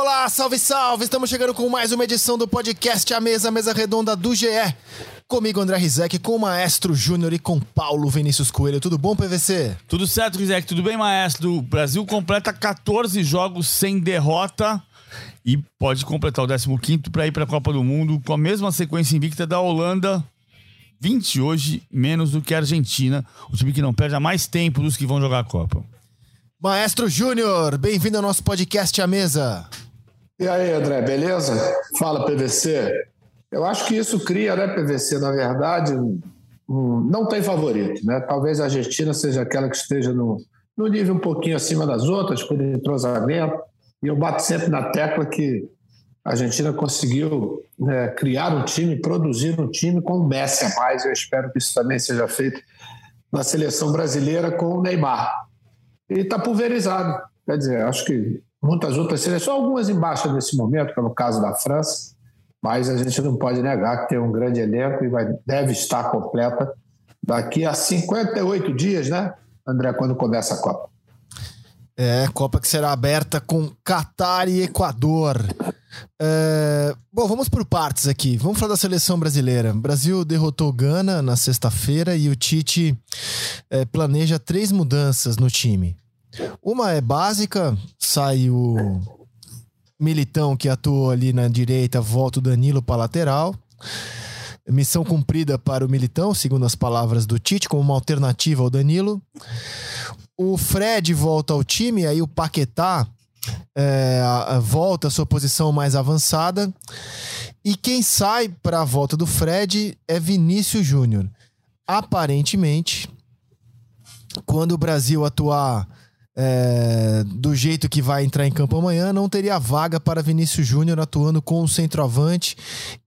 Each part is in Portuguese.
Olá, salve, salve! Estamos chegando com mais uma edição do podcast A Mesa, Mesa Redonda do GE. Comigo, André Rizek, com o Maestro Júnior e com Paulo Vinícius Coelho. Tudo bom, PVC? Tudo certo, Rizek. Tudo bem, Maestro? O Brasil completa 14 jogos sem derrota e pode completar o 15 para ir para a Copa do Mundo com a mesma sequência invicta da Holanda. 20 hoje, menos do que a Argentina, o time que não perde há mais tempo dos que vão jogar a Copa. Maestro Júnior, bem-vindo ao nosso podcast A Mesa. E aí, André, beleza? Fala, PVC. Eu acho que isso cria, né, PVC, na verdade, um, não tem favorito, né? Talvez a Argentina seja aquela que esteja no, no nível um pouquinho acima das outras, por entrosamento, e eu bato sempre na tecla que a Argentina conseguiu né, criar um time, produzir um time com o Messi a mais. Eu espero que isso também seja feito na seleção brasileira com o Neymar e está pulverizado. Quer dizer, acho que muitas outras seleções, algumas embaixo nesse momento, como o caso da França, mas a gente não pode negar que tem um grande elenco e vai, deve estar completa daqui a 58 dias, né, André, quando começa a Copa. É, Copa que será aberta com Catar e Equador. É, bom, vamos por partes aqui. Vamos falar da seleção brasileira. O Brasil derrotou Gana na sexta-feira e o Tite é, planeja três mudanças no time. Uma é básica, sai o Militão que atuou ali na direita, volta o Danilo para lateral. Missão cumprida para o Militão, segundo as palavras do Tite, como uma alternativa ao Danilo. O Fred volta ao time, aí o Paquetá é, volta à sua posição mais avançada. E quem sai para a volta do Fred é Vinícius Júnior. Aparentemente, quando o Brasil atuar é, do jeito que vai entrar em campo amanhã, não teria vaga para Vinícius Júnior atuando com um centroavante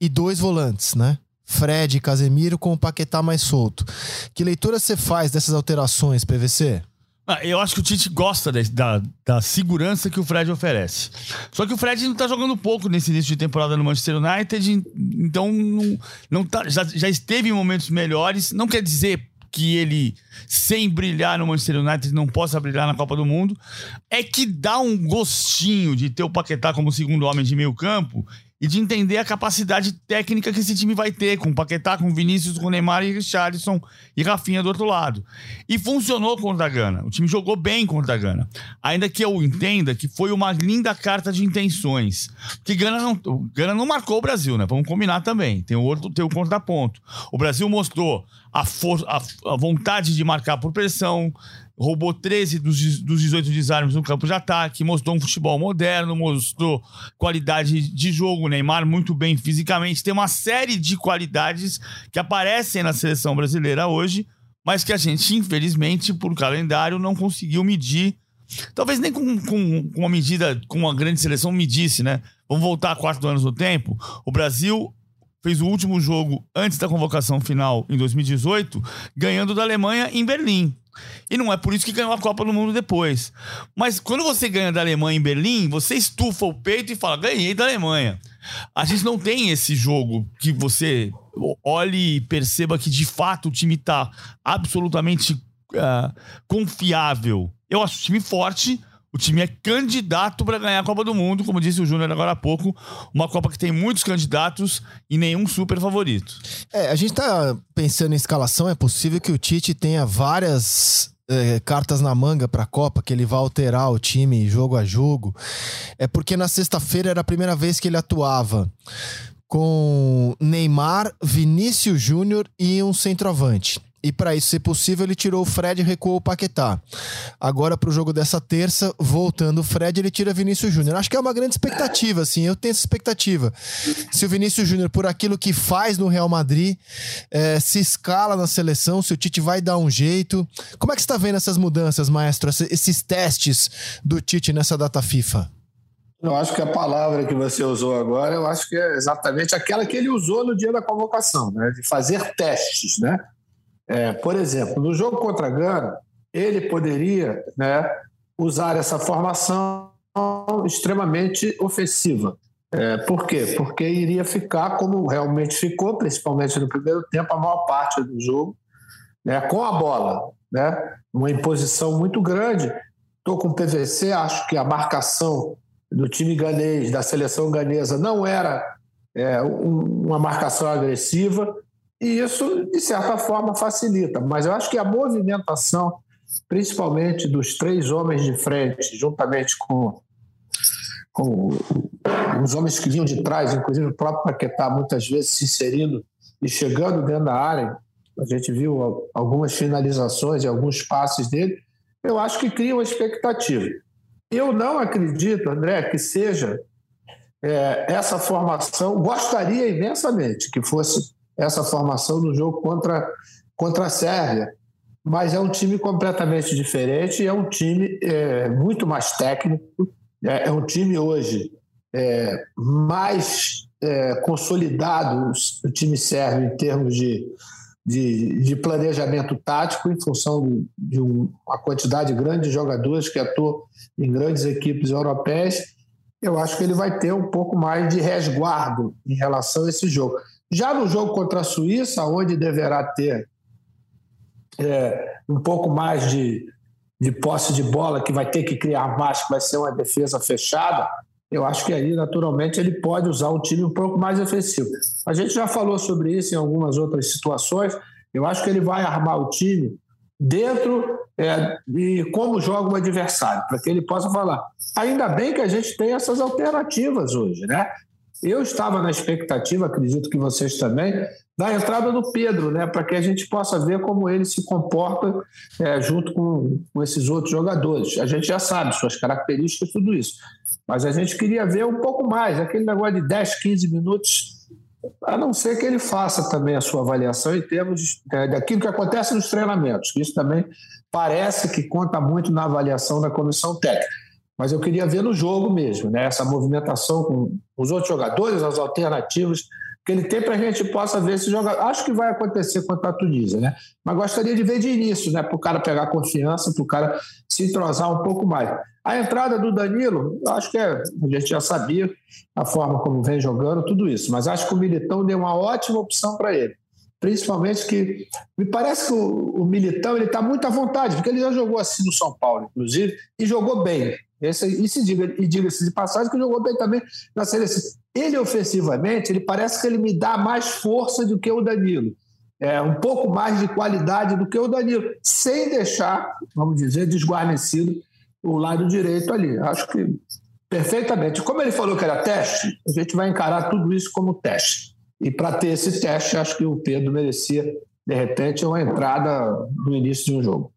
e dois volantes, né? Fred e Casemiro com o Paquetá mais solto. Que leitura você faz dessas alterações, PVC? Ah, eu acho que o Tite gosta de, da, da segurança que o Fred oferece. Só que o Fred não tá jogando pouco nesse início de temporada no Manchester United, então não, não tá, já, já esteve em momentos melhores. Não quer dizer que ele, sem brilhar no Manchester United, não possa brilhar na Copa do Mundo, é que dá um gostinho de ter o Paquetá como segundo homem de meio campo e de entender a capacidade técnica que esse time vai ter, com Paquetá, com Vinícius, com Neymar e Richardson e Rafinha do outro lado. E funcionou contra a Gana. O time jogou bem contra a Gana. Ainda que eu entenda que foi uma linda carta de intenções. Porque Gana não, Gana não marcou o Brasil, né? Vamos combinar também. Tem o outro, tem o contraponto. O Brasil mostrou a, for, a, a vontade de marcar por pressão, roubou 13 dos, dos 18 desarmes no campo de ataque, mostrou um futebol moderno, mostrou qualidade de jogo, Neymar muito bem fisicamente, tem uma série de qualidades que aparecem na seleção brasileira hoje, mas que a gente, infelizmente, por calendário, não conseguiu medir. Talvez nem com, com, com uma medida, com uma grande seleção medisse, né? Vamos voltar quatro anos no tempo. O Brasil fez o último jogo antes da convocação final em 2018, ganhando da Alemanha em Berlim. E não é por isso que ganhou a Copa do Mundo depois. Mas quando você ganha da Alemanha em Berlim, você estufa o peito e fala: ganhei da Alemanha. A gente não tem esse jogo que você olhe e perceba que de fato o time está absolutamente uh, confiável. Eu acho o time forte, o time é candidato para ganhar a Copa do Mundo, como disse o Júnior agora há pouco. Uma Copa que tem muitos candidatos e nenhum super favorito. É, a gente tá pensando em escalação. É possível que o Tite tenha várias é, cartas na manga para a Copa, que ele vai alterar o time jogo a jogo. É porque na sexta-feira era a primeira vez que ele atuava com Neymar, Vinícius Júnior e um centroavante. E para isso ser possível, ele tirou o Fred e recuou o Paquetá. Agora, para o jogo dessa terça, voltando o Fred, ele tira Vinícius Júnior. Acho que é uma grande expectativa, assim. Eu tenho essa expectativa. Se o Vinícius Júnior, por aquilo que faz no Real Madrid, é, se escala na seleção, se o Tite vai dar um jeito. Como é que você está vendo essas mudanças, maestro? Esses testes do Tite nessa data FIFA? Eu acho que a palavra que você usou agora, eu acho que é exatamente aquela que ele usou no dia da convocação, né? De fazer testes, né? É, por exemplo, no jogo contra a Gana, ele poderia né, usar essa formação extremamente ofensiva. É, por quê? Porque iria ficar como realmente ficou, principalmente no primeiro tempo, a maior parte do jogo, né, com a bola. Né, uma imposição muito grande. Estou com o PVC, acho que a marcação do time ganês, da seleção ganesa, não era é, um, uma marcação agressiva, e isso, de certa forma, facilita. Mas eu acho que a movimentação, principalmente dos três homens de frente, juntamente com, com os homens que vinham de trás, inclusive o próprio Paquetá, muitas vezes se inserindo e chegando dentro da área, a gente viu algumas finalizações e alguns passes dele, eu acho que cria uma expectativa. Eu não acredito, André, que seja é, essa formação, gostaria imensamente que fosse essa formação no jogo contra, contra a Sérvia, mas é um time completamente diferente, é um time é, muito mais técnico, é, é um time hoje é, mais é, consolidado, o time sérvio, em termos de, de, de planejamento tático, em função de uma quantidade grande de jogadores que atuam em grandes equipes europeias. Eu acho que ele vai ter um pouco mais de resguardo em relação a esse jogo. Já no jogo contra a Suíça, onde deverá ter é, um pouco mais de, de posse de bola, que vai ter que criar mais, que vai ser uma defesa fechada, eu acho que aí, naturalmente, ele pode usar o time um pouco mais ofensivo. A gente já falou sobre isso em algumas outras situações. Eu acho que ele vai armar o time dentro é, de como joga o adversário, para que ele possa falar. Ainda bem que a gente tem essas alternativas hoje, né? Eu estava na expectativa, acredito que vocês também, da entrada do Pedro, né, para que a gente possa ver como ele se comporta é, junto com, com esses outros jogadores. A gente já sabe suas características, tudo isso. Mas a gente queria ver um pouco mais, aquele negócio de 10, 15 minutos, a não ser que ele faça também a sua avaliação em termos é, daquilo que acontece nos treinamentos. Isso também parece que conta muito na avaliação da comissão técnica mas eu queria ver no jogo mesmo, né? essa movimentação com os outros jogadores, as alternativas que ele tem para a gente possa ver esse jogador. Acho que vai acontecer contra a Tunísia, né? Mas gostaria de ver de início, né? Para o cara pegar confiança, para o cara se entrosar um pouco mais. A entrada do Danilo, acho que é, a gente já sabia a forma como vem jogando, tudo isso. Mas acho que o Militão deu uma ótima opção para ele. Principalmente que me parece que o, o Militão ele está muito à vontade, porque ele já jogou assim no São Paulo, inclusive, e jogou bem. Esse, e diga, e diga-se de passagem que jogou bem também na seleção. Ele ofensivamente, ele parece que ele me dá mais força do que o Danilo. É, um pouco mais de qualidade do que o Danilo, sem deixar, vamos dizer, desguarnecido o lado direito ali. Acho que perfeitamente. Como ele falou que era teste, a gente vai encarar tudo isso como teste. E para ter esse teste, acho que o Pedro merecia, de repente, uma entrada no início de um jogo.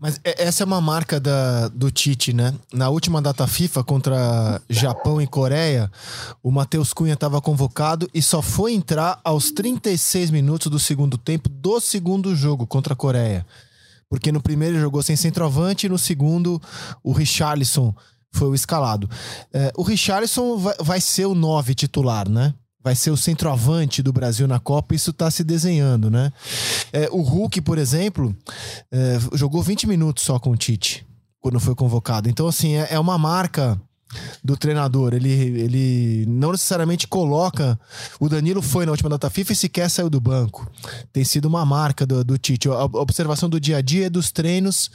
Mas essa é uma marca da, do Tite, né? Na última data FIFA contra Japão e Coreia, o Matheus Cunha estava convocado e só foi entrar aos 36 minutos do segundo tempo do segundo jogo contra a Coreia. Porque no primeiro jogou sem centroavante e no segundo o Richarlison foi o escalado. É, o Richarlison vai, vai ser o 9 titular, né? Vai ser o centroavante do Brasil na Copa, isso está se desenhando, né? É, o Hulk, por exemplo, é, jogou 20 minutos só com o Tite, quando foi convocado. Então, assim, é, é uma marca do treinador. Ele, ele não necessariamente coloca. O Danilo foi na última data FIFA e sequer saiu do banco. Tem sido uma marca do, do Tite. A observação do dia a dia é dos treinos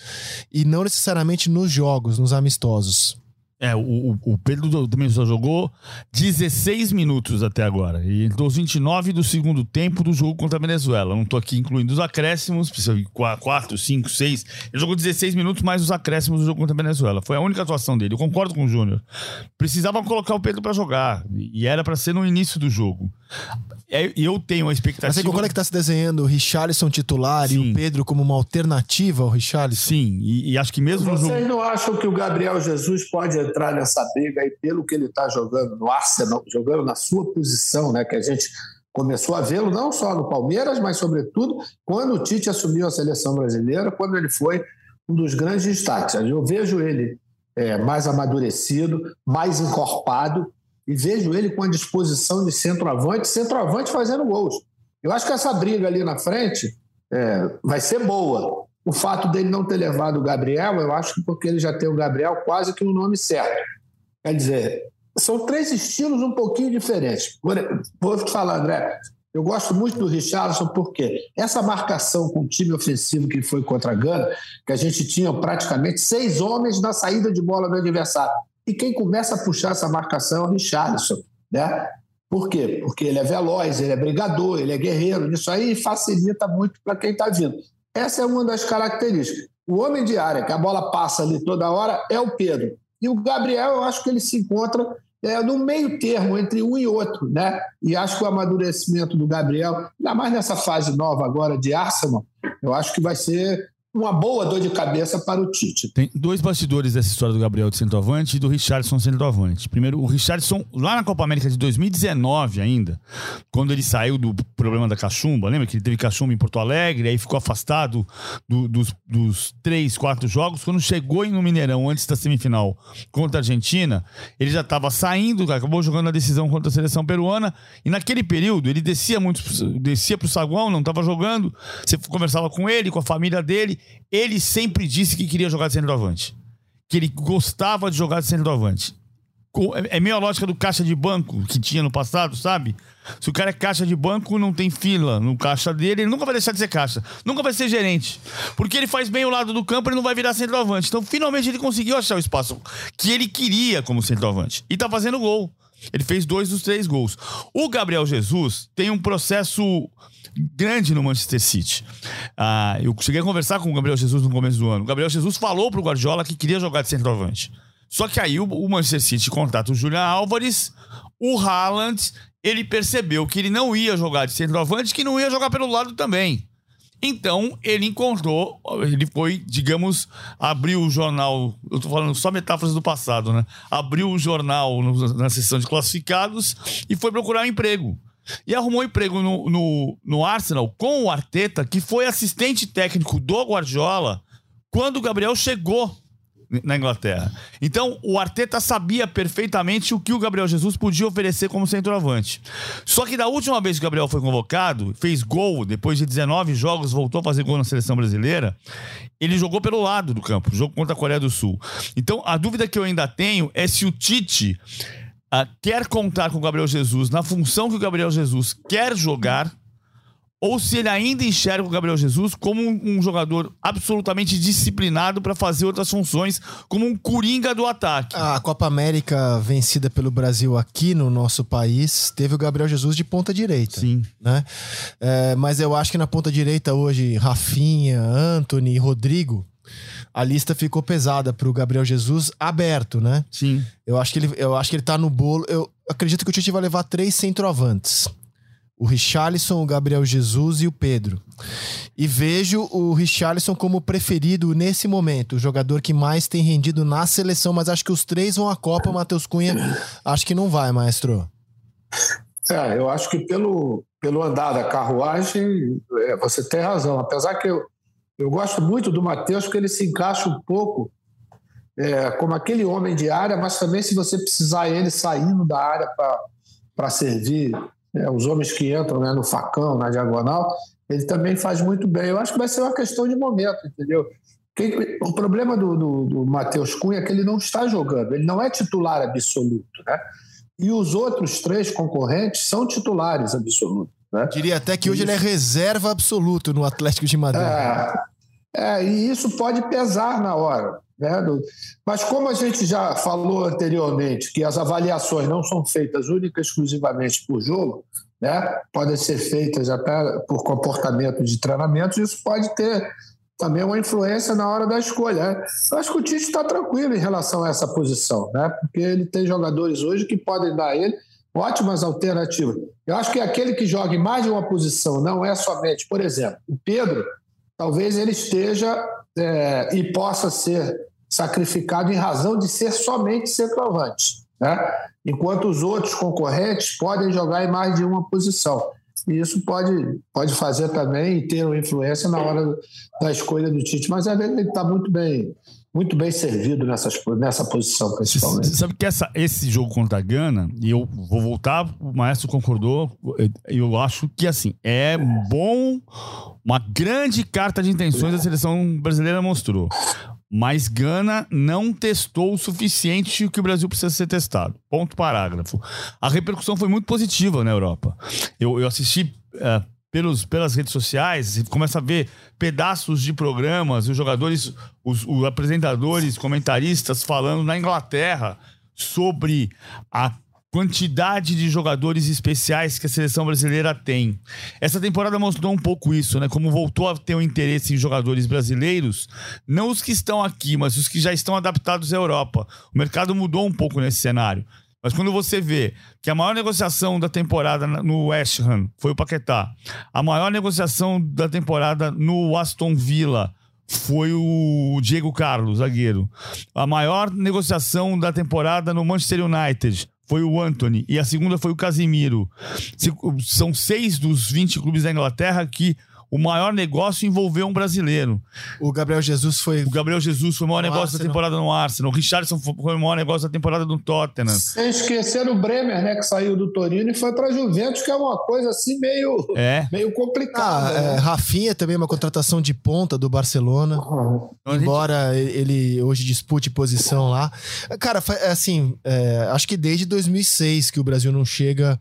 e não necessariamente nos jogos, nos amistosos. É, o, o Pedro também só jogou 16 minutos até agora. E entrou os 29 do segundo tempo do jogo contra a Venezuela. Não tô aqui incluindo os acréscimos, 4, 5, 6. Ele jogou 16 minutos mais os acréscimos do jogo contra a Venezuela. Foi a única atuação dele. Eu concordo com o Júnior. Precisava colocar o Pedro para jogar. E era para ser no início do jogo. É, eu tenho a expectativa. Mas você concorda que está se desenhando o Richarlison titular Sim. e o Pedro como uma alternativa ao Richarlison? Sim, e, e acho que mesmo Vocês no jogo... não acham que o Gabriel Jesus pode entrar nessa briga aí pelo que ele está jogando no Arsenal, jogando na sua posição, né? Que a gente começou a vê-lo não só no Palmeiras, mas sobretudo quando o Tite assumiu a seleção brasileira, quando ele foi um dos grandes destaques. Eu vejo ele é, mais amadurecido, mais encorpado e vejo ele com a disposição de centroavante, centroavante fazendo gols. Eu acho que essa briga ali na frente é, vai ser boa. O fato dele não ter levado o Gabriel, eu acho que porque ele já tem o Gabriel quase que no nome certo. Quer dizer, são três estilos um pouquinho diferentes. Vou te falar, André, eu gosto muito do Richardson porque essa marcação com o time ofensivo que foi contra a Gana, que a gente tinha praticamente seis homens na saída de bola do adversário. e quem começa a puxar essa marcação é o Richarlison, né? Por quê? Porque ele é veloz, ele é brigador, ele é guerreiro. Isso aí facilita muito para quem está vindo. Essa é uma das características. O homem de área, que a bola passa ali toda hora, é o Pedro. E o Gabriel, eu acho que ele se encontra é, no meio termo entre um e outro, né? E acho que o amadurecimento do Gabriel, ainda mais nessa fase nova agora de Arsenal, eu acho que vai ser uma boa dor de cabeça para o Tite. Tem dois bastidores dessa história do Gabriel de centroavante e do Richardson centroavante. Primeiro, o Richardson, lá na Copa América de 2019 ainda, quando ele saiu do problema da cachumba, lembra que ele teve cachumba em Porto Alegre, aí ficou afastado do, dos, dos três, quatro jogos. Quando chegou no Mineirão, antes da semifinal contra a Argentina, ele já estava saindo, acabou jogando a decisão contra a seleção peruana, e naquele período ele descia muito, descia pro saguão, não estava jogando, você conversava com ele, com a família dele, ele sempre disse que queria jogar de centroavante. Que ele gostava de jogar de centroavante. É, é meio a lógica do caixa de banco que tinha no passado, sabe? Se o cara é caixa de banco, não tem fila no caixa dele, ele nunca vai deixar de ser caixa. Nunca vai ser gerente. Porque ele faz bem o lado do campo, ele não vai virar centroavante. Então, finalmente, ele conseguiu achar o espaço que ele queria como centroavante. E tá fazendo gol. Ele fez dois dos três gols. O Gabriel Jesus tem um processo grande no Manchester City. Ah, eu cheguei a conversar com o Gabriel Jesus no começo do ano. O Gabriel Jesus falou pro Guardiola que queria jogar de centroavante. Só que aí o, Manchester City contrata o Julian Álvares, o Haaland, ele percebeu que ele não ia jogar de centroavante, que não ia jogar pelo lado também. Então, ele encontrou, ele foi, digamos, abriu o jornal. Eu tô falando só metáforas do passado, né? Abriu o jornal na seção de classificados e foi procurar um emprego. E arrumou um emprego no, no, no Arsenal com o Arteta, que foi assistente técnico do Guardiola quando o Gabriel chegou na Inglaterra. Então, o Arteta sabia perfeitamente o que o Gabriel Jesus podia oferecer como centroavante. Só que da última vez que o Gabriel foi convocado, fez gol, depois de 19 jogos, voltou a fazer gol na seleção brasileira, ele jogou pelo lado do campo, jogo contra a Coreia do Sul. Então, a dúvida que eu ainda tenho é se o Tite uh, quer contar com o Gabriel Jesus na função que o Gabriel Jesus quer jogar ou se ele ainda enxerga o Gabriel Jesus como um, um jogador absolutamente disciplinado para fazer outras funções, como um coringa do ataque. A Copa América vencida pelo Brasil aqui no nosso país teve o Gabriel Jesus de ponta direita. Sim. Né? É, mas eu acho que na ponta direita hoje, Rafinha, Anthony, Rodrigo. A lista ficou pesada para o Gabriel Jesus aberto, né? Sim. Eu acho que ele, eu acho que ele tá no bolo. Eu acredito que o Tite vai levar três centroavantes o Richarlison, o Gabriel Jesus e o Pedro. E vejo o Richarlison como preferido nesse momento, o jogador que mais tem rendido na seleção, mas acho que os três vão à Copa, Matheus Cunha, acho que não vai, maestro. É, eu acho que pelo, pelo andar da carruagem, é, você tem razão. Apesar que eu, eu gosto muito do Matheus, porque ele se encaixa um pouco é, como aquele homem de área, mas também se você precisar ele saindo da área para servir é, os homens que entram né, no facão, na diagonal, ele também faz muito bem. Eu acho que vai ser uma questão de momento, entendeu? o problema do, do, do Matheus Cunha é que ele não está jogando, ele não é titular absoluto, né? E os outros três concorrentes são titulares absolutos. Né? Diria até que hoje ele é reserva absoluto no Atlético de Madrid. É, é, e isso pode pesar na hora. Né? Mas como a gente já falou anteriormente, que as avaliações não são feitas única e exclusivamente por jogo, né? podem ser feitas até por comportamento de treinamento, isso pode ter também uma influência na hora da escolha. Né? Eu acho que o Tite está tranquilo em relação a essa posição, né? porque ele tem jogadores hoje que podem dar a ele ótimas alternativas. Eu acho que aquele que joga em mais de uma posição não é somente, por exemplo, o Pedro, talvez ele esteja é, e possa ser sacrificado em razão de ser somente centroavante, né? enquanto os outros concorrentes podem jogar em mais de uma posição. E isso pode, pode fazer também e ter uma influência na hora da escolha do Tite, mas ele está muito bem muito bem servido nessas, nessa posição, principalmente. Você sabe que essa, esse jogo contra a Gana, e eu vou voltar, o Maestro concordou, eu acho que assim, é bom, uma grande carta de intenções a seleção brasileira mostrou. Mas Gana não testou o suficiente o que o Brasil precisa ser testado. Ponto parágrafo. A repercussão foi muito positiva na Europa. Eu, eu assisti. Uh, pelos, pelas redes sociais, começa a ver pedaços de programas, os jogadores, os, os apresentadores, comentaristas falando na Inglaterra sobre a quantidade de jogadores especiais que a seleção brasileira tem. Essa temporada mostrou um pouco isso, né? Como voltou a ter um interesse em jogadores brasileiros, não os que estão aqui, mas os que já estão adaptados à Europa. O mercado mudou um pouco nesse cenário. Mas quando você vê que a maior negociação da temporada no West Ham foi o Paquetá, a maior negociação da temporada no Aston Villa foi o Diego Carlos, zagueiro. A maior negociação da temporada no Manchester United foi o Anthony e a segunda foi o Casimiro. São seis dos 20 clubes da Inglaterra que o maior negócio envolveu um brasileiro. O Gabriel Jesus foi. O Gabriel Jesus foi o maior negócio Arsenal. da temporada no Arsenal. O Richardson foi o maior negócio da temporada no Tottenham. Sem esquecer o Bremer, né? Que saiu do Torino e foi para Juventus, que é uma coisa assim meio, é. meio complicada. Ah, né? é, Rafinha também é uma contratação de ponta do Barcelona. Uhum. Embora ele hoje dispute posição lá. Cara, é assim, é, acho que desde 2006 que o Brasil não chega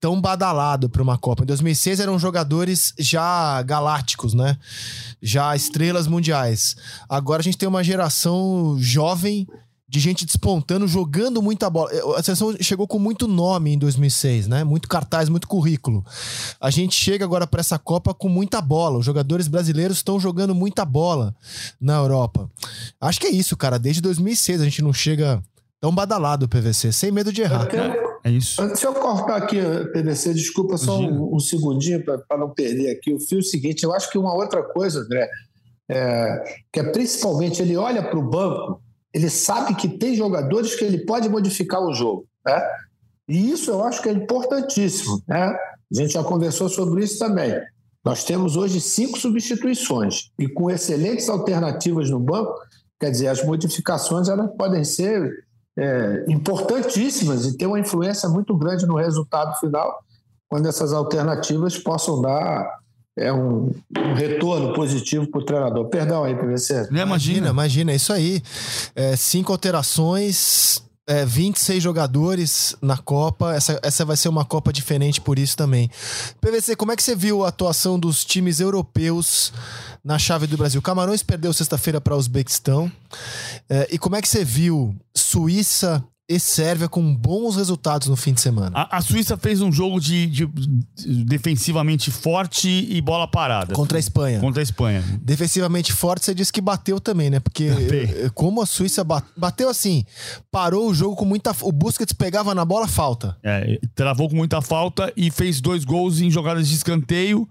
tão badalado para uma Copa. Em 2006 eram jogadores já galácticos, né? Já estrelas mundiais. Agora a gente tem uma geração jovem de gente despontando, jogando muita bola. A seleção chegou com muito nome em 2006, né? Muito cartaz, muito currículo. A gente chega agora para essa Copa com muita bola. Os jogadores brasileiros estão jogando muita bola na Europa. Acho que é isso, cara. Desde 2006 a gente não chega tão badalado o PVC, sem medo de errar. É isso. Deixa eu cortar aqui, PVC, desculpa só um, um, segundinho para não perder aqui o fio. O seguinte, eu acho que uma outra coisa, André, é, que é principalmente ele olha para o banco, ele sabe que tem jogadores que ele pode modificar o jogo. Né? E isso eu acho que é importantíssimo. Né? A gente já conversou sobre isso também. Nós temos hoje cinco substituições e com excelentes alternativas no banco, quer dizer, as modificações elas podem ser é, importantíssimas e ter uma influência muito grande no resultado final, quando essas alternativas possam dar é um, um retorno positivo para o treinador. Perdão aí, PVC. Não, imagina, imagina, é isso aí. É, cinco alterações, é, 26 jogadores na Copa. Essa, essa vai ser uma Copa diferente por isso também. PVC, como é que você viu a atuação dos times europeus na chave do Brasil? Camarões perdeu sexta-feira para o Uzbequistão. É, e como é que você viu Suíça e Sérvia com bons resultados no fim de semana. A, a Suíça fez um jogo de, de, de, defensivamente forte e bola parada. Contra a Espanha. Contra a Espanha. Defensivamente forte, você disse que bateu também, né? Porque eh, como a Suíça bateu assim, parou o jogo com muita. O Busquets pegava na bola, falta. É, travou com muita falta e fez dois gols em jogadas de escanteio.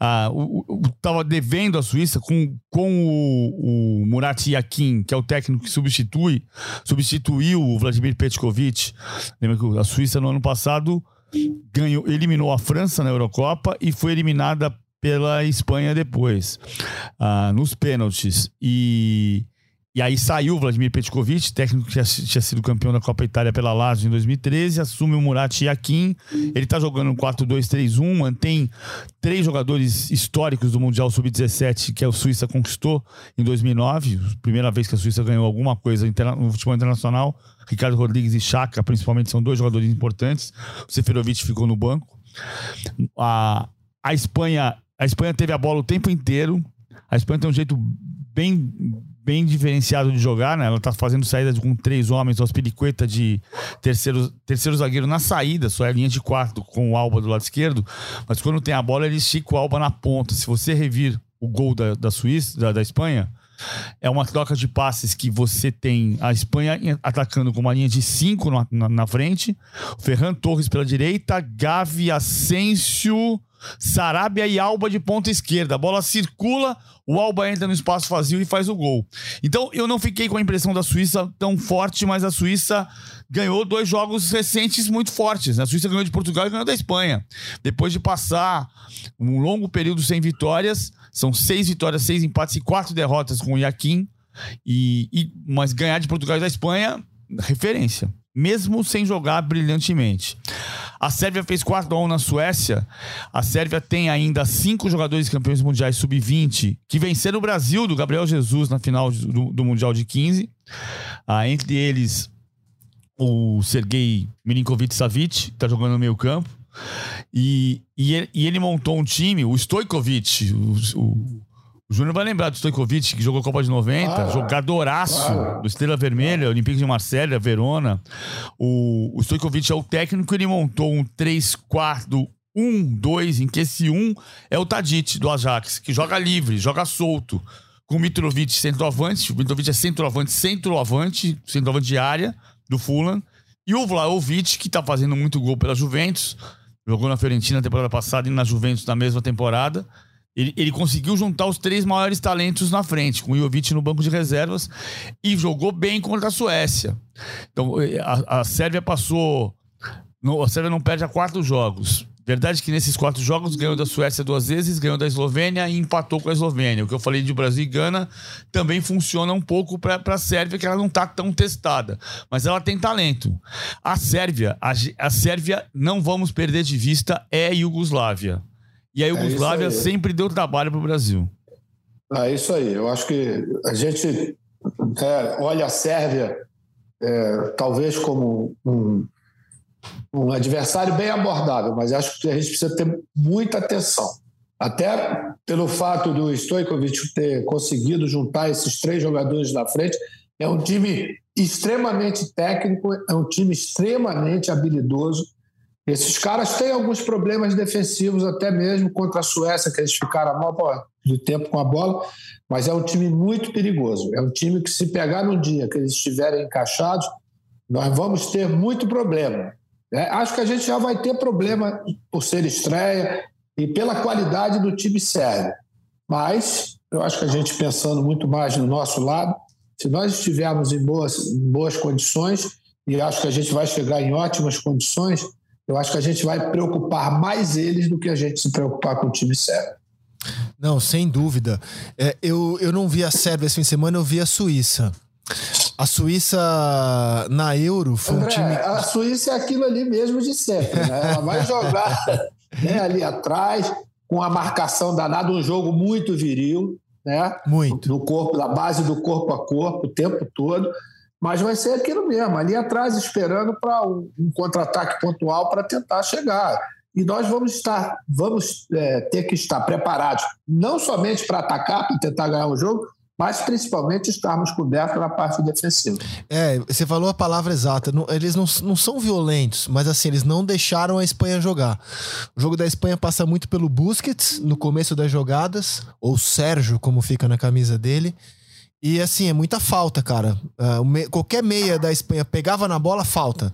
Ah, o, o, tava devendo a Suíça com, com o, o Murat Yakin, que é o técnico que substitui, substituiu o Vladimir Petkovic. Lembra que a Suíça no ano passado ganhou, eliminou a França na Eurocopa e foi eliminada pela Espanha depois, uh, nos pênaltis. E e aí saiu o Vladimir Petkovic, técnico que tinha sido campeão da Copa Itália pela Lazio em 2013, assume o Murat Yakin. Ele tá jogando um 4-2-3-1, mantém três jogadores históricos do Mundial Sub-17 que a Suíça conquistou em 2009, primeira vez que a Suíça ganhou alguma coisa no futebol internacional. Ricardo Rodrigues e Chaka, principalmente, são dois jogadores importantes. O Seferovic ficou no banco. A, a Espanha, a Espanha teve a bola o tempo inteiro. A Espanha tem um jeito bem bem diferenciado de jogar, né? Ela tá fazendo saídas com três homens, uma piriqueta de terceiro, terceiro zagueiro na saída, só é linha de quarto com o Alba do lado esquerdo, mas quando tem a bola ele estica o Alba na ponta. Se você revir o gol da, da Suíça, da, da Espanha, é uma troca de passes que você tem a Espanha atacando com uma linha de cinco na, na, na frente, Ferran Torres pela direita, Gavi, Asensio, Sarabia e Alba de ponta esquerda. A bola circula, o Alba entra no espaço vazio e faz o gol. Então eu não fiquei com a impressão da Suíça tão forte, mas a Suíça ganhou dois jogos recentes muito fortes. A Suíça ganhou de Portugal e ganhou da Espanha. Depois de passar um longo período sem vitórias, são seis vitórias, seis empates e quatro derrotas com o Iaquim. E, e, mas ganhar de Portugal e da Espanha, referência. Mesmo sem jogar brilhantemente. A Sérvia fez 4 a 1 na Suécia. A Sérvia tem ainda cinco jogadores campeões mundiais sub-20 que venceram o Brasil do Gabriel Jesus na final do, do Mundial de 15. Ah, entre eles, o Sergei Milinkovic Savic, que está jogando no meio campo. E, e, ele, e ele montou um time, o Stojkovic, o, o, o Júnior vai lembrar do Stojkovic, que jogou Copa de 90, ah, jogadoraço ah, do Estrela Vermelha, Olympique de Marselha, Verona. O, o Stojkovic é o técnico, ele montou um 3-4 um, dois, em que esse um é o Tadic do Ajax, que joga livre, joga solto. Com o Mitrovic centroavante, o Mitrovic é centroavante, centroavante, centroavante de área do Fulham. E o Vlaovic, que tá fazendo muito gol pela Juventus, jogou na Fiorentina na temporada passada e na Juventus na mesma temporada. Ele, ele, conseguiu juntar os três maiores talentos na frente, com o Jovic no banco de reservas, e jogou bem contra a Suécia. Então, a, a Sérvia passou. a Sérvia não perde a quatro jogos. Verdade que nesses quatro jogos ganhou da Suécia duas vezes, ganhou da Eslovênia e empatou com a Eslovênia. O que eu falei de Brasil e Gana também funciona um pouco para a Sérvia, que ela não está tão testada. Mas ela tem talento. A Sérvia, a, a Sérvia, não vamos perder de vista, é a Iugoslávia. E a Iugoslávia é sempre deu trabalho para o Brasil. É isso aí. Eu acho que a gente é, olha a Sérvia é, talvez como um um adversário bem abordável, mas acho que a gente precisa ter muita atenção. Até pelo fato do Stojkovic ter conseguido juntar esses três jogadores na frente, é um time extremamente técnico, é um time extremamente habilidoso. Esses caras têm alguns problemas defensivos, até mesmo contra a Suécia, que eles ficaram a maior do tempo com a bola, mas é um time muito perigoso. É um time que, se pegar no dia que eles estiverem encaixados, nós vamos ter muito problema. É, acho que a gente já vai ter problema por ser estreia e pela qualidade do time sérvio. Mas eu acho que a gente pensando muito mais no nosso lado, se nós estivermos em boas, em boas condições, e acho que a gente vai chegar em ótimas condições, eu acho que a gente vai preocupar mais eles do que a gente se preocupar com o time sérvio. Não, sem dúvida. É, eu, eu não vi a Sérvia esse fim de semana, eu vi a Suíça. A Suíça na Euro foi André, um time. A Suíça é aquilo ali mesmo de sempre, né? Ela vai jogar né, ali atrás, com a marcação danada, um jogo muito viril, né? Muito. Do corpo, da base do corpo a corpo, o tempo todo. Mas vai ser aquilo mesmo, ali atrás, esperando para um, um contra-ataque pontual para tentar chegar. E nós vamos estar, vamos é, ter que estar preparados, não somente para atacar, para tentar ganhar o jogo, mas principalmente estarmos cobertos na parte defensiva. É, você falou a palavra exata. eles não, não são violentos, mas assim, eles não deixaram a Espanha jogar. O jogo da Espanha passa muito pelo Busquets no começo das jogadas, ou Sérgio, como fica na camisa dele. E assim, é muita falta, cara. Uh, qualquer meia da Espanha pegava na bola, falta.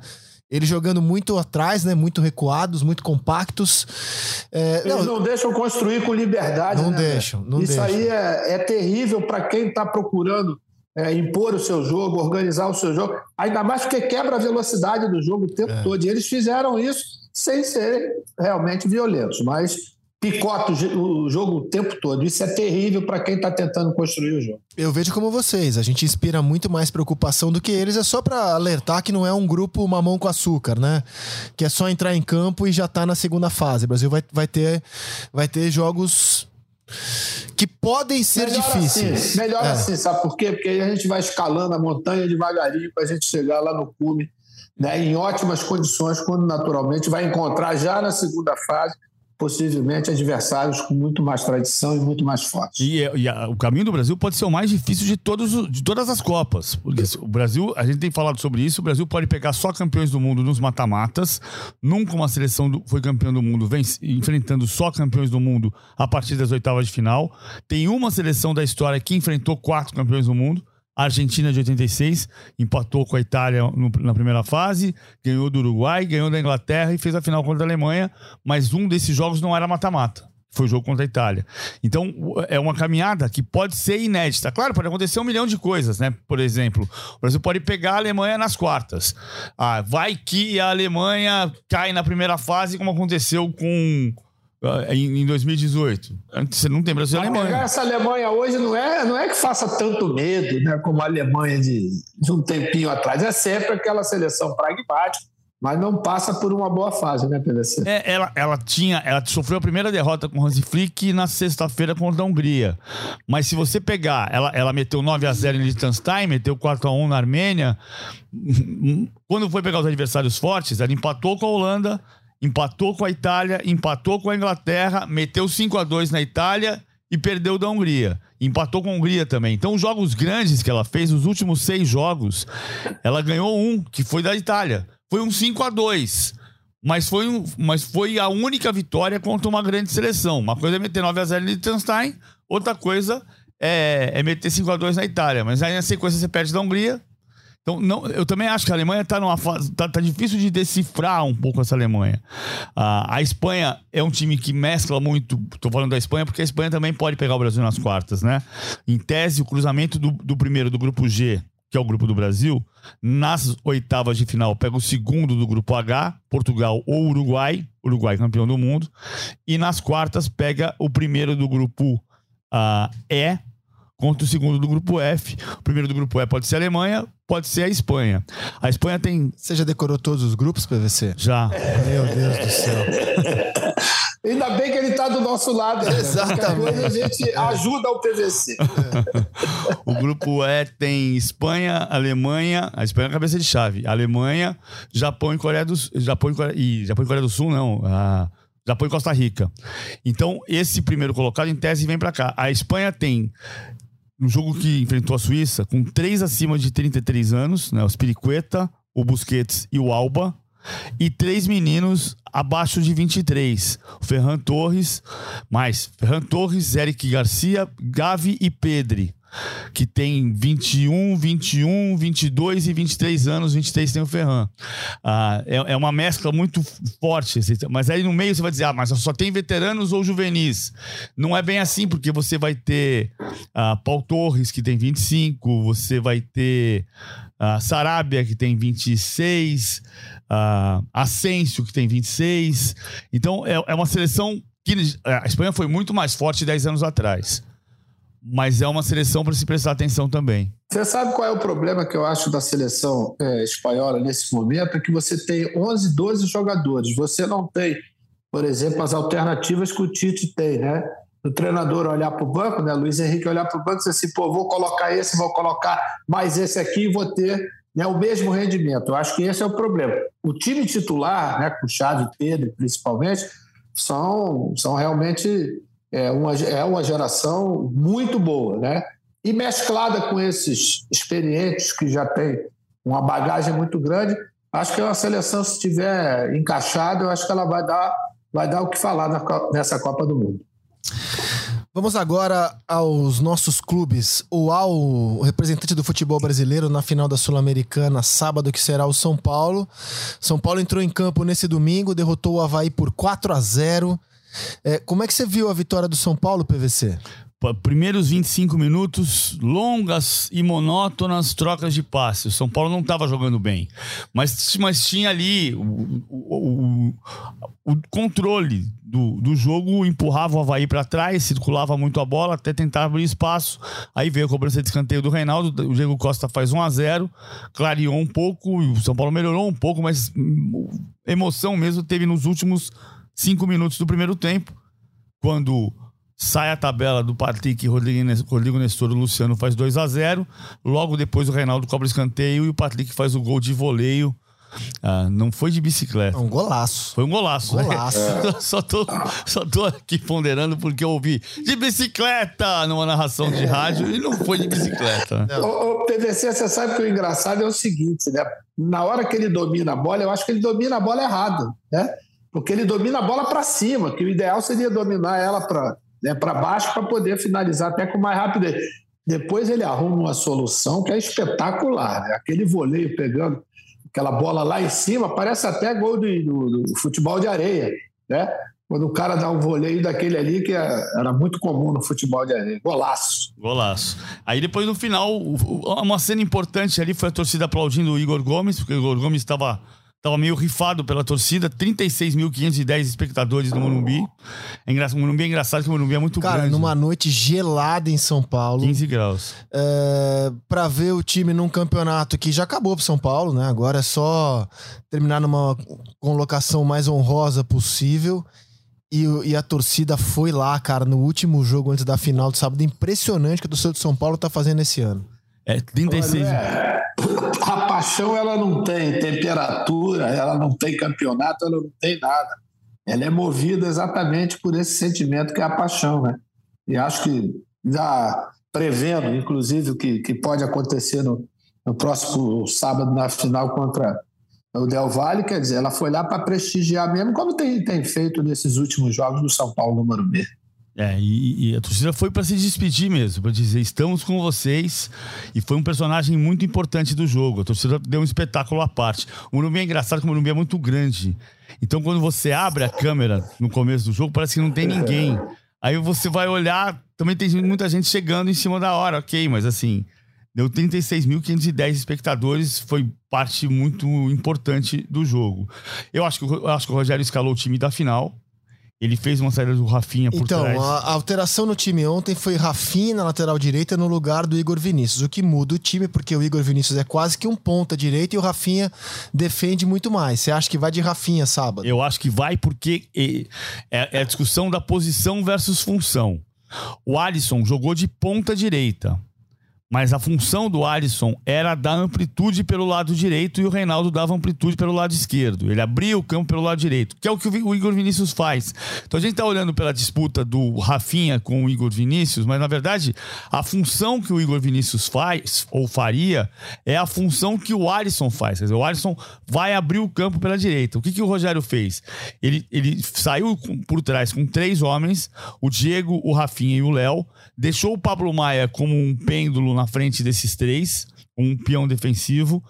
Ele jogando muito atrás, né? Muito recuados, muito compactos. É, Eles não, não, deixam construir com liberdade. Não né, deixam. Não Isso deixam. aí é, é terrível para quem está procurando é, impor o seu jogo, organizar o seu jogo. Ainda mais porque quebra a velocidade do jogo o tempo é. todo. E eles fizeram isso sem serem realmente violentos. Mas picota o jogo o tempo todo. Isso é terrível para quem está tentando construir o jogo. Eu vejo como vocês. A gente inspira muito mais preocupação do que eles. É só para alertar que não é um grupo mamão com açúcar, né? Que é só entrar em campo e já tá na segunda fase. O Brasil vai, vai, ter, vai ter jogos que podem ser melhor difíceis. Assim, melhor é. assim, sabe por quê? Porque aí a gente vai escalando a montanha devagarinho para a gente chegar lá no cume, né, em ótimas condições, quando naturalmente vai encontrar já na segunda fase possivelmente adversários com muito mais tradição e muito mais fortes. E, e a, o caminho do Brasil pode ser o mais difícil de, todos, de todas as Copas. Porque o Brasil, a gente tem falado sobre isso, o Brasil pode pegar só campeões do mundo nos mata-matas. Nunca uma seleção do, foi campeão do mundo vem enfrentando só campeões do mundo a partir das oitavas de final. Tem uma seleção da história que enfrentou quatro campeões do mundo. A Argentina de 86 empatou com a Itália no, na primeira fase, ganhou do Uruguai, ganhou da Inglaterra e fez a final contra a Alemanha, mas um desses jogos não era mata-mata. Foi o jogo contra a Itália. Então, é uma caminhada que pode ser inédita. Claro, pode acontecer um milhão de coisas, né? Por exemplo, o Brasil pode pegar a Alemanha nas quartas. Ah, vai que a Alemanha cai na primeira fase, como aconteceu com em, 2018. Você não tem Brasil e Alemanha. Essa Alemanha hoje não é, não é que faça tanto medo, né, como a Alemanha de, de um tempinho atrás. É sempre aquela seleção pragmática, mas não passa por uma boa fase, né, PVC? É, ela, ela tinha, ela sofreu a primeira derrota com o Hansi Flick na sexta-feira contra a Hungria. Mas se você pegar, ela, ela meteu 9 a 0 em Liechtenstein, meteu 4 a 1 na Armênia. Quando foi pegar os adversários fortes, ela empatou com a Holanda empatou com a Itália, empatou com a Inglaterra, meteu 5 a 2 na Itália e perdeu da Hungria. Empatou com a Hungria também. Então, os jogos grandes que ela fez, os últimos seis jogos, ela ganhou um, que foi da Itália. Foi um 5 a 2 mas foi, um, mas foi a única vitória contra uma grande seleção. Uma coisa é meter 9 a 0 em Liechtenstein, outra coisa é, é meter 5 a 2 na Itália. Mas aí na sequência você perde da Hungria, então, não, eu também acho que a Alemanha está numa fase. Tá, tá, difícil de decifrar um pouco essa Alemanha. A Espanha é um time que mescla muito. Estou falando da Espanha porque a Espanha também pode pegar o Brasil nas quartas, né? Em tese, o cruzamento do, do primeiro do grupo G, que é o grupo do Brasil, nas oitavas de final pega o segundo do grupo H, Portugal ou Uruguai, Uruguai campeão do mundo, e nas quartas pega o primeiro do grupo uh, E, contra o segundo do grupo F. O primeiro do grupo E pode ser a Alemanha, pode ser a Espanha. A Espanha tem. Você já decorou todos os grupos, PVC? Já. Meu Deus do céu. Ainda bem que ele está do nosso lado. Né? Exatamente. a gente ajuda o PVC. o grupo E tem Espanha, Alemanha. A Espanha é a cabeça de chave. Alemanha, Japão e Coreia do Sul. Japão e Coreia, e Japão e Coreia do Sul, não. A Japão e Costa Rica. Então, esse primeiro colocado, em tese, vem para cá. A Espanha tem no jogo que enfrentou a Suíça, com três acima de 33 anos, né? O Spiriqueta, o Busquets e o Alba. E três meninos abaixo de 23. O Ferran Torres, mais Ferran Torres, Eric Garcia, Gavi e Pedri que tem 21, 21, 22 e 23 anos, 23 tem o Ferran. Ah, é, é, uma mescla muito forte, assim, mas aí no meio você vai dizer, ah, mas só tem veteranos ou juvenis. Não é bem assim, porque você vai ter ah, Paul Torres, que tem 25, você vai ter ah, Sarabia, que tem 26, ah, Asensio, que tem 26. Então é, é uma seleção que a Espanha foi muito mais forte 10 anos atrás mas é uma seleção para se prestar atenção também. Você sabe qual é o problema que eu acho da seleção é, espanhola nesse momento? É que você tem 11, 12 jogadores. Você não tem, por exemplo, as alternativas que o Tite tem, né? O treinador olhar para o banco, né? Luiz Henrique olhar para o banco e dizer assim: pô, vou colocar esse, vou colocar mais esse aqui e vou ter né, o mesmo rendimento. Eu acho que esse é o problema. O time titular, né, com Chave e Pedro principalmente, são, são realmente é uma, é uma geração muito boa, né? E mesclada com esses experientes que já têm uma bagagem muito grande, acho que é uma seleção, se estiver encaixada, eu acho que ela vai dar, vai dar o que falar nessa Copa do Mundo. Vamos agora aos nossos clubes. O AL, representante do futebol brasileiro na final da Sul-Americana, sábado, que será o São Paulo. São Paulo entrou em campo nesse domingo, derrotou o Havaí por 4 a 0 é, como é que você viu a vitória do São Paulo, PVC? primeiros 25 minutos, longas e monótonas trocas de passe. O São Paulo não estava jogando bem. Mas, mas tinha ali o, o, o, o controle do, do jogo, empurrava o Havaí para trás, circulava muito a bola até tentar abrir espaço. Aí veio a cobrança de escanteio do Reinaldo. O Diego Costa faz 1 a 0 clareou um pouco. O São Paulo melhorou um pouco, mas hum, emoção mesmo teve nos últimos cinco minutos do primeiro tempo, quando sai a tabela do Patrick, Rodrigo Nestor e Luciano faz 2 a 0 Logo depois o Reinaldo cobra escanteio e o Patrick faz o gol de voleio. Ah, não foi de bicicleta. Um golaço. Foi um golaço. Golaço. É. só, tô, só tô aqui ponderando porque eu ouvi de bicicleta numa narração de rádio e não foi de bicicleta. Ô, PVC, você sabe que o engraçado é o seguinte, né? Na hora que ele domina a bola, eu acho que ele domina a bola errado, né? Porque ele domina a bola para cima, que o ideal seria dominar ela para né, baixo para poder finalizar até com mais rapidez. Depois ele arruma uma solução que é espetacular, né? aquele voleio pegando aquela bola lá em cima, parece até gol do, do, do futebol de areia, né? Quando o cara dá um voleio daquele ali, que é, era muito comum no futebol de areia. Golaço. Golaço. Aí depois no final, uma cena importante ali foi a torcida aplaudindo o Igor Gomes, porque o Igor Gomes estava Tava meio rifado pela torcida, 36.510 espectadores no Morumbi. É engraçado, o Morumbi é engraçado que o Morumbi é muito Cara, grande. Cara, numa noite gelada em São Paulo. 15 graus. É, pra ver o time num campeonato que já acabou pro São Paulo, né? Agora é só terminar numa colocação mais honrosa possível. E, e, a torcida foi lá, cara, no último jogo antes da final do sábado. Impressionante que a torcida do São Paulo tá fazendo esse ano. É, 36. Olha, a paixão ela não tem temperatura, ela não tem campeonato, ela não tem nada. Ela é movida exatamente por esse sentimento que é a paixão, né? E acho que já prevendo, inclusive, o que, que pode acontecer no, no próximo sábado na final contra o Del Valle, quer dizer, ela foi lá para prestigiar mesmo, como tem, tem feito nesses últimos jogos do São Paulo no Morumbi. É, e, e, a torcida foi para se despedir mesmo, para dizer estamos com vocês. E foi um personagem muito importante do jogo. A torcida deu um espetáculo à parte. O Morumbi é engraçado, porque o Morumbi é muito grande. Então, quando você abre a câmera no começo do jogo, parece que não tem ninguém. Aí você vai olhar, também tem muita gente chegando em cima da hora, ok, mas assim, deu 36.510 espectadores, foi parte muito importante do jogo. Eu acho que, eu acho que o Rogério escalou o time da final. Ele fez uma saída do Rafinha por então, trás. Então, a, alteração no time ontem foi Rafinha na lateral direita no lugar do Igor Vinícius. O que muda o time, porque o Igor Vinícius é quase que um ponta direita e o Rafinha defende muito mais. Você acha que vai de Rafinha sábado? Eu acho que vai porque é, é a discussão da posição versus função. O Alisson jogou de ponta direita. Mas a função do Alisson era dar amplitude pelo lado direito e o Reinaldo dava amplitude pelo lado esquerdo. Ele abria o campo pelo lado direito, que é o que o Igor Vinícius faz. Então a gente está olhando pela disputa do Rafinha com o Igor Vinícius, mas na verdade a função que o Igor Vinícius faz ou faria é a função que o Alisson faz. Quer dizer, o Alisson vai abrir o campo pela direita. O que, que o Rogério fez? Ele, ele saiu por trás com três homens, o Diego, o Rafinha e o Léo, deixou o Pablo Maia como um pêndulo na na frente desses três, um peão defensivo,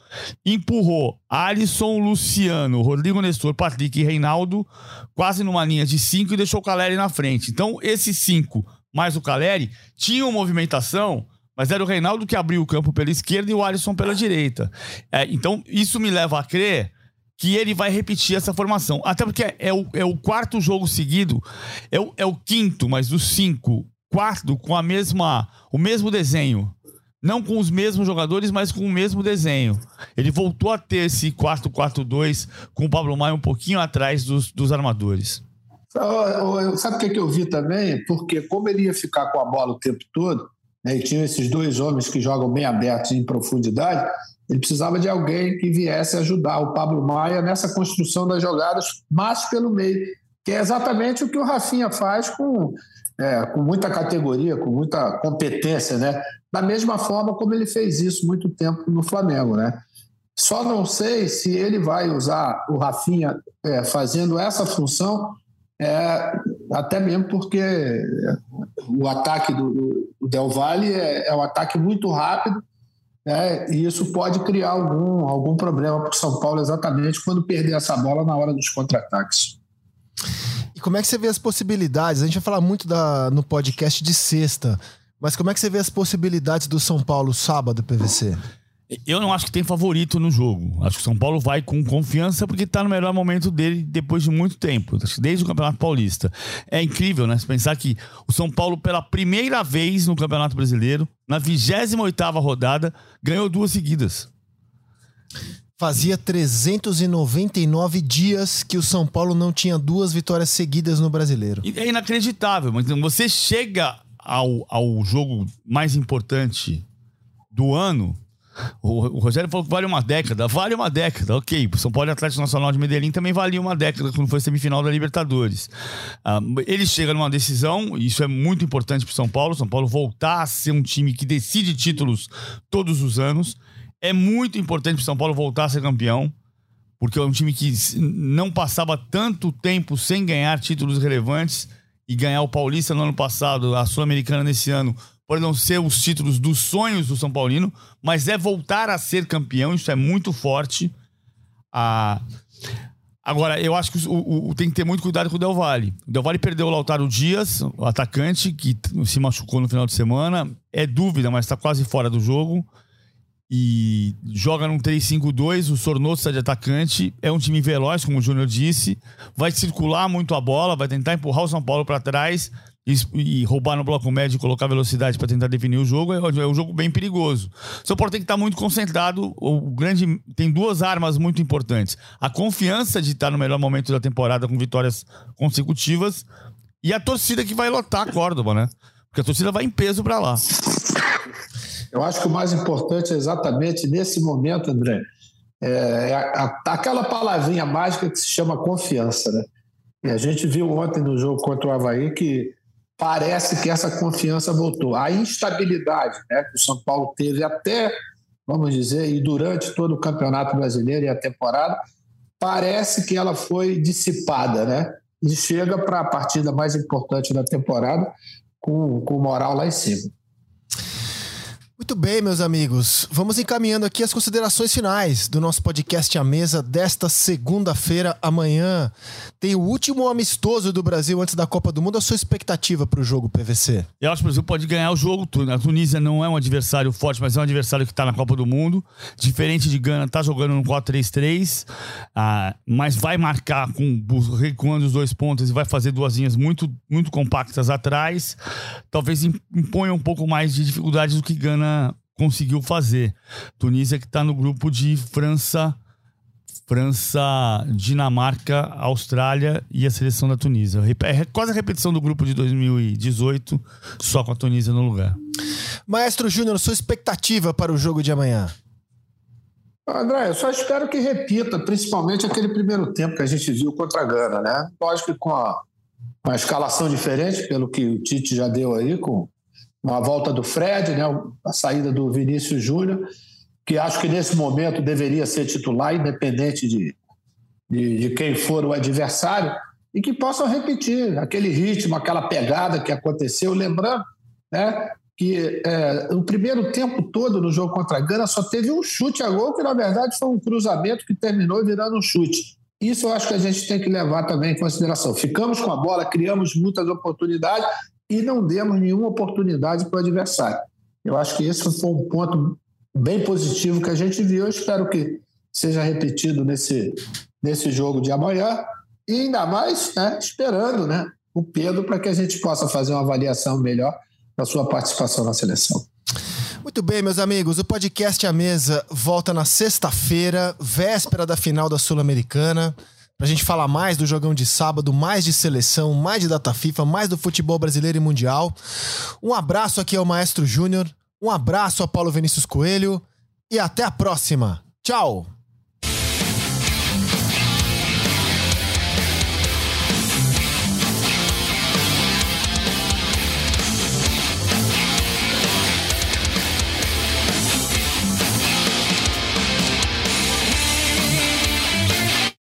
empurrou Alisson, Luciano, Rodrigo Nestor, Patrick e Reinaldo quase numa linha de cinco e deixou o Caleri na frente. Então, esses cinco mais o Caleri tinham movimentação, mas era o Reinaldo que abriu o campo pela esquerda e o Alisson pela direita. É, então, isso me leva a crer que ele vai repetir essa formação. Até porque é o, é o quarto jogo seguido, é o, é o quinto, mas dos cinco, quarto com a mesma, o mesmo desenho. Não com os mesmos jogadores, mas com o mesmo desenho. Ele voltou a ter esse 4-4-2 com o Pablo Maia um pouquinho atrás dos, dos armadores. Sabe o que, eu vi também? Porque como ele ia ficar com a bola o tempo todo, né, e tinha esses dois homens que jogam bem abertos em profundidade, ele precisava de alguém que viesse ajudar o Pablo Maia nessa construção das jogadas, mais pelo meio, que é exatamente o que o Rafinha faz com, é, com muita categoria, com muita competência, né? da mesma forma como ele fez isso muito tempo no Flamengo, né? Só não sei se ele vai usar o Rafinha é, fazendo essa função, é, até mesmo porque o ataque do, do Del Valle é, é um ataque muito rápido, né? e isso pode criar algum, algum problema para o São Paulo exatamente quando perder essa bola na hora dos contra-ataques. E como é que você vê as possibilidades? A gente vai falar muito da, no podcast de sexta, mas como é que você vê as possibilidades do São Paulo sábado, PVC? Eu não acho que tem favorito no jogo. Acho que o São Paulo vai com confiança porque está no melhor momento dele depois de muito tempo, desde o Campeonato Paulista. É incrível, né? Pensar que o São Paulo, pela primeira vez no Campeonato Brasileiro, na 28 rodada, ganhou duas seguidas. Fazia 399 dias que o São Paulo não tinha duas vitórias seguidas no Brasileiro. É inacreditável, mas você chega ao, ao jogo mais importante do ano, o, o, Rogério falou que vale uma década. Vale uma década, ok. São Paulo e Atlético Nacional de Medellín também valia uma década quando foi semifinal da Libertadores. Ah, ele chega numa decisão, isso é muito importante para São Paulo. São Paulo voltar a ser um time que decide títulos todos os anos. É muito importante para São Paulo voltar a ser campeão, porque é um time que não passava tanto tempo sem ganhar títulos relevantes e ganhar o Paulista no ano passado, a Sul-Americana nesse ano, pode não ser os títulos dos sonhos do São Paulino, mas é voltar a ser campeão, isso é muito forte. Ah, agora, eu acho que o, o, tem que ter muito cuidado com o Del Valle. O Del Valle perdeu o Lautaro Dias, o atacante, que se machucou no final de semana. É dúvida, mas está quase fora do jogo e joga num 3-5-2, o Sornosa de atacante, é um time veloz, como o Júnior disse, vai circular muito a bola, vai tentar empurrar o São Paulo para trás e, e, roubar no bloco médio e colocar velocidade para tentar definir o jogo, é, é, um jogo bem perigoso. O São Paulo tem que estar tá muito concentrado, o grande tem duas armas muito importantes. A confiança de estar no melhor momento da temporada com vitórias consecutivas e a torcida que vai lotar a Córdoba, né? Porque a torcida vai em peso para lá. Eu acho que o mais importante é exatamente nesse momento, André, é, aquela palavrinha mágica que se chama confiança, né? E a gente viu ontem no jogo contra o Havaí que parece que essa confiança voltou. A instabilidade né, que o São Paulo teve até, vamos dizer, e durante todo o Campeonato Brasileiro e a temporada, parece que ela foi dissipada, né? E chega para a partida mais importante da temporada com, com moral lá em cima. Muito bem, meus amigos. Vamos encaminhando aqui as considerações finais do nosso podcast à mesa desta segunda-feira. Amanhã tem o último amistoso do Brasil antes da Copa do Mundo. A sua expectativa para o jogo PVC? Eu acho que o Brasil pode ganhar o jogo. A Tunísia não é um adversário forte, mas é um adversário que está na Copa do Mundo. Diferente de Gana, está jogando no 4-3-3, ah, mas vai marcar com recuando os dois pontos e vai fazer duas linhas muito, muito compactas atrás. Talvez imponha um pouco mais de dificuldade do que Gana conseguiu fazer. Tunísia que está no grupo de França, França, Dinamarca, Austrália e a seleção da Tunísia. É quase a repetição do grupo de 2018, só com a Tunísia no lugar. Maestro Júnior, sua expectativa para o jogo de amanhã? André, eu só espero que repita, principalmente aquele primeiro tempo que a gente viu contra a Gana, né? Lógico que com a, uma escalação diferente, pelo que o Tite já deu aí, com uma volta do Fred, né, a saída do Vinícius Júnior, que acho que nesse momento deveria ser titular, independente de, de, de, quem for o adversário, e que possam repetir aquele ritmo, aquela pegada que aconteceu. Lembrando né, que é, o primeiro tempo todo no jogo contra a Gana só teve um chute a gol, que na verdade foi um cruzamento que terminou virando um chute. Isso eu acho que a gente tem que levar também em consideração. Ficamos com a bola, criamos muitas oportunidades e não demos nenhuma oportunidade para o adversário. Eu acho que esse foi um ponto bem positivo que a gente viu. Eu espero que seja repetido nesse, nesse jogo de amanhã. E ainda mais né, esperando né, o Pedro para que a gente possa fazer uma avaliação melhor da sua participação na seleção. Muito bem, meus amigos. O podcast à mesa volta na sexta-feira, véspera da final da Sul-Americana pra gente falar mais do jogão de sábado, mais de seleção, mais de data FIFA, mais do futebol brasileiro e mundial. Um abraço aqui ao Maestro Júnior, um abraço a Paulo Vinícius Coelho e até a próxima. Tchau!